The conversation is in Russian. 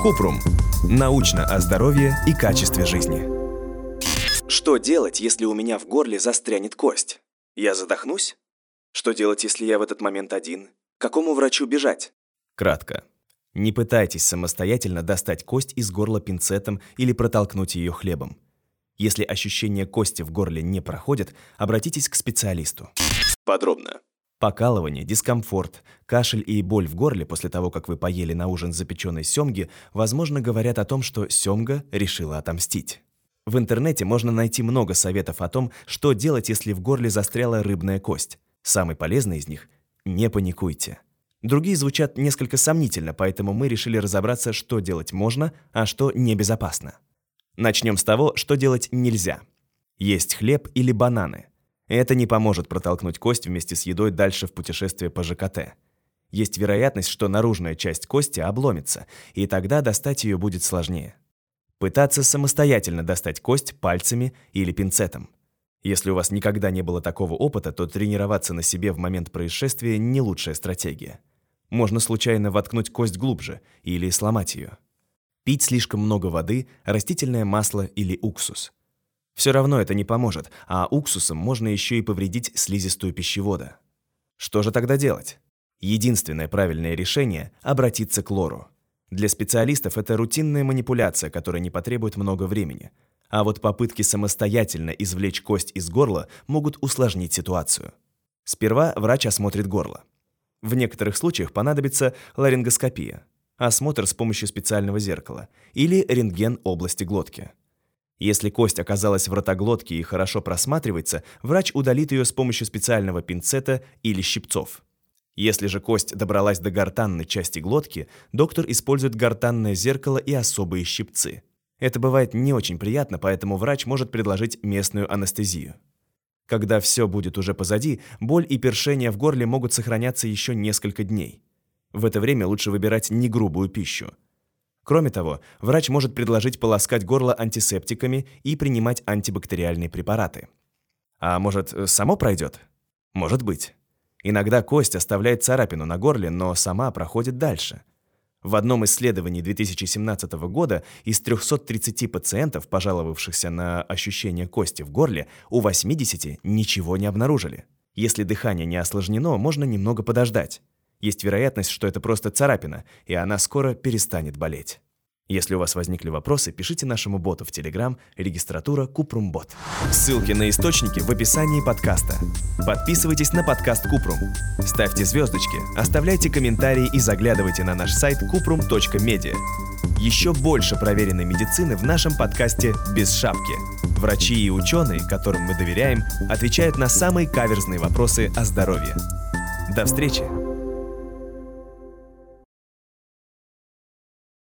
Купрум. Научно о здоровье и качестве жизни. Что делать, если у меня в горле застрянет кость? Я задохнусь? Что делать, если я в этот момент один? К какому врачу бежать? Кратко. Не пытайтесь самостоятельно достать кость из горла пинцетом или протолкнуть ее хлебом. Если ощущение кости в горле не проходит, обратитесь к специалисту. Подробно. Покалывание, дискомфорт, кашель и боль в горле после того, как вы поели на ужин запеченной семги, возможно, говорят о том, что семга решила отомстить. В интернете можно найти много советов о том, что делать, если в горле застряла рыбная кость. Самый полезный из них – не паникуйте. Другие звучат несколько сомнительно, поэтому мы решили разобраться, что делать можно, а что небезопасно. Начнем с того, что делать нельзя. Есть хлеб или бананы. Это не поможет протолкнуть кость вместе с едой дальше в путешествие по ЖКТ. Есть вероятность, что наружная часть кости обломится, и тогда достать ее будет сложнее. Пытаться самостоятельно достать кость пальцами или пинцетом. Если у вас никогда не было такого опыта, то тренироваться на себе в момент происшествия не лучшая стратегия. Можно случайно воткнуть кость глубже или сломать ее. Пить слишком много воды, растительное масло или уксус – все равно это не поможет, а уксусом можно еще и повредить слизистую пищевода. Что же тогда делать? Единственное правильное решение – обратиться к лору. Для специалистов это рутинная манипуляция, которая не потребует много времени. А вот попытки самостоятельно извлечь кость из горла могут усложнить ситуацию. Сперва врач осмотрит горло. В некоторых случаях понадобится ларингоскопия, осмотр с помощью специального зеркала или рентген области глотки. Если кость оказалась в ротоглотке и хорошо просматривается, врач удалит ее с помощью специального пинцета или щипцов. Если же кость добралась до гортанной части глотки, доктор использует гортанное зеркало и особые щипцы. Это бывает не очень приятно, поэтому врач может предложить местную анестезию. Когда все будет уже позади, боль и першение в горле могут сохраняться еще несколько дней. В это время лучше выбирать негрубую пищу. Кроме того, врач может предложить полоскать горло антисептиками и принимать антибактериальные препараты. А может, само пройдет? Может быть. Иногда кость оставляет царапину на горле, но сама проходит дальше. В одном исследовании 2017 года из 330 пациентов, пожаловавшихся на ощущение кости в горле, у 80 ничего не обнаружили. Если дыхание не осложнено, можно немного подождать. Есть вероятность, что это просто царапина, и она скоро перестанет болеть. Если у вас возникли вопросы, пишите нашему боту в Telegram регистратура Купрумбот. Ссылки на источники в описании подкаста. Подписывайтесь на подкаст Купрум. Ставьте звездочки, оставляйте комментарии и заглядывайте на наш сайт kuprum.media. Еще больше проверенной медицины в нашем подкасте «Без шапки». Врачи и ученые, которым мы доверяем, отвечают на самые каверзные вопросы о здоровье. До встречи!